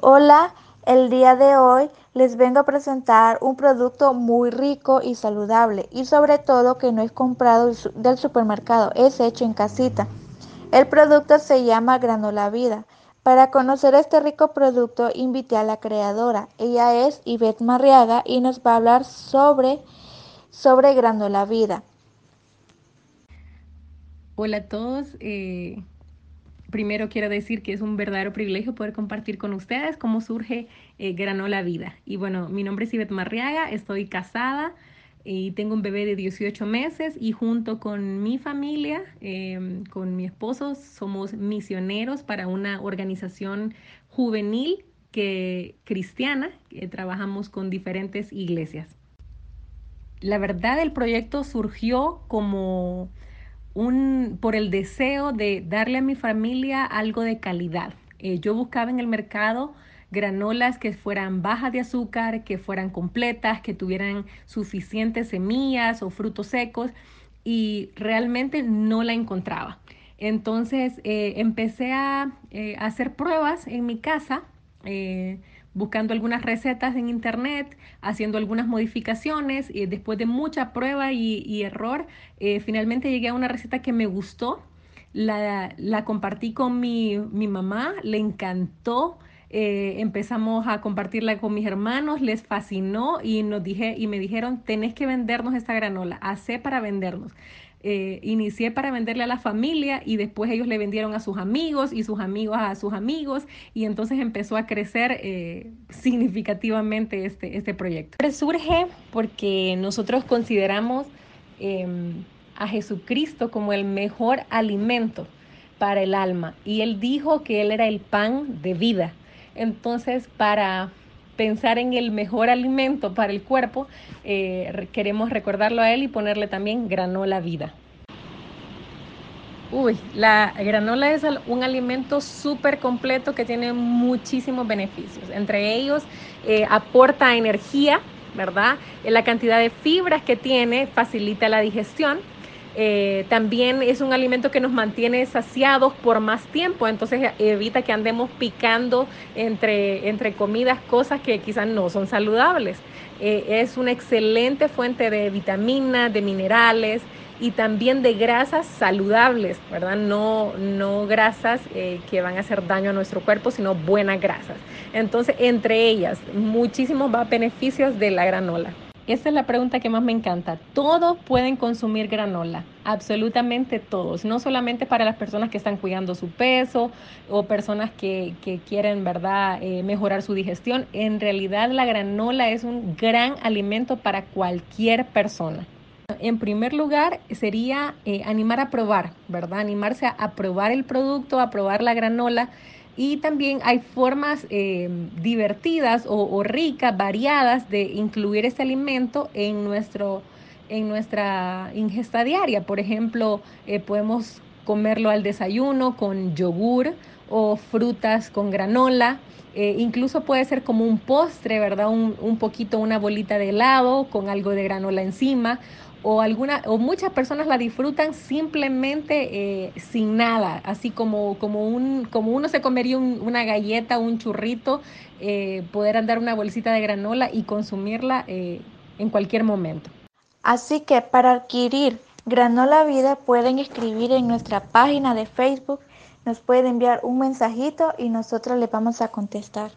Hola, el día de hoy les vengo a presentar un producto muy rico y saludable y sobre todo que no es comprado del supermercado, es hecho en casita. El producto se llama Granola Vida. Para conocer este rico producto invité a la creadora. Ella es Ivette Marriaga y nos va a hablar sobre, sobre Granola Vida. Hola a todos. Eh, primero quiero decir que es un verdadero privilegio poder compartir con ustedes cómo surge eh, Granola Vida. Y bueno, mi nombre es Ivette Marriaga, estoy casada y tengo un bebé de 18 meses y junto con mi familia, em, con mi esposo, somos misioneros para una organización juvenil que, cristiana que trabajamos con diferentes iglesias. La verdad, el proyecto surgió como por el deseo de darle a mi familia algo de calidad. Eh, yo buscaba en el mercado granolas que fueran bajas de azúcar, que fueran completas, que tuvieran suficientes semillas o frutos secos y realmente no la encontraba. Entonces eh, empecé a, eh, hacer pruebas en mi casa buscando algunas recetas en internet, haciendo algunas modificaciones y después de mucha prueba y, error, eh, finalmente llegué a una receta que me gustó. La, compartí con mi, mamá, le encantó. Eh, empezamos a compartirla con mis hermanos, les fascinó y nos dije y me dijeron tenés que vendernos esta granola, hace para vendernos. Eh, inicié para venderle a la familia y después ellos le vendieron a sus amigos y sus amigos a sus amigos y entonces empezó a crecer eh, significativamente este, este proyecto. Surge porque nosotros consideramos em, a Jesucristo como el mejor alimento para el alma y él dijo que él era el pan de vida. Entonces, para pensar en el mejor alimento para el cuerpo, eh, queremos recordarlo a él y ponerle también granola vida. Uy, la granola es un alimento súper completo que tiene muchísimos beneficios. Entre ellos, eh, aporta energía, ¿verdad? La cantidad de fibras que tiene facilita la digestión eh, también es un alimento que nos mantiene saciados por más tiempo, entonces evita que andemos picando entre, entre comidas cosas que quizás no son saludables. Eh, es una excelente fuente de vitaminas, de minerales y también de grasas saludables, ¿verdad? No, no grasas eh, que van a hacer daño a nuestro cuerpo, sino buenas grasas. Entonces, entre ellas, muchísimos beneficios de la granola. Esa es la pregunta que más me encanta. Todos pueden consumir granola, absolutamente todos, no solamente para las personas que están cuidando su peso o personas que, quieren, ¿verdad?, eh, mejorar su digestión. En realidad la granola es un gran alimento para cualquier persona. En primer lugar, sería eh, animar a probar, ¿verdad? Animarse a probar el producto, a probar la granola y también hay formas eh, divertidas o, ricas, variadas de incluir este alimento en, nuestro, en nuestra ingesta diaria. Por ejemplo, eh, podemos comerlo al desayuno con yogur o frutas con granola. Eh, incluso puede ser como un postre, ¿verdad? Un, un, poquito, una bolita de helado con algo de granola encima o alguna o muchas personas la disfrutan simplemente eh, sin nada, así como, como, un, como uno se comería una galleta, un churrito, eh, poder andar una bolsita de granola y consumirla eh, en cualquier momento. Así que para adquirir Granola Vida pueden escribir en nuestra página de Facebook, nos pueden enviar un mensajito y nosotros les vamos a contestar.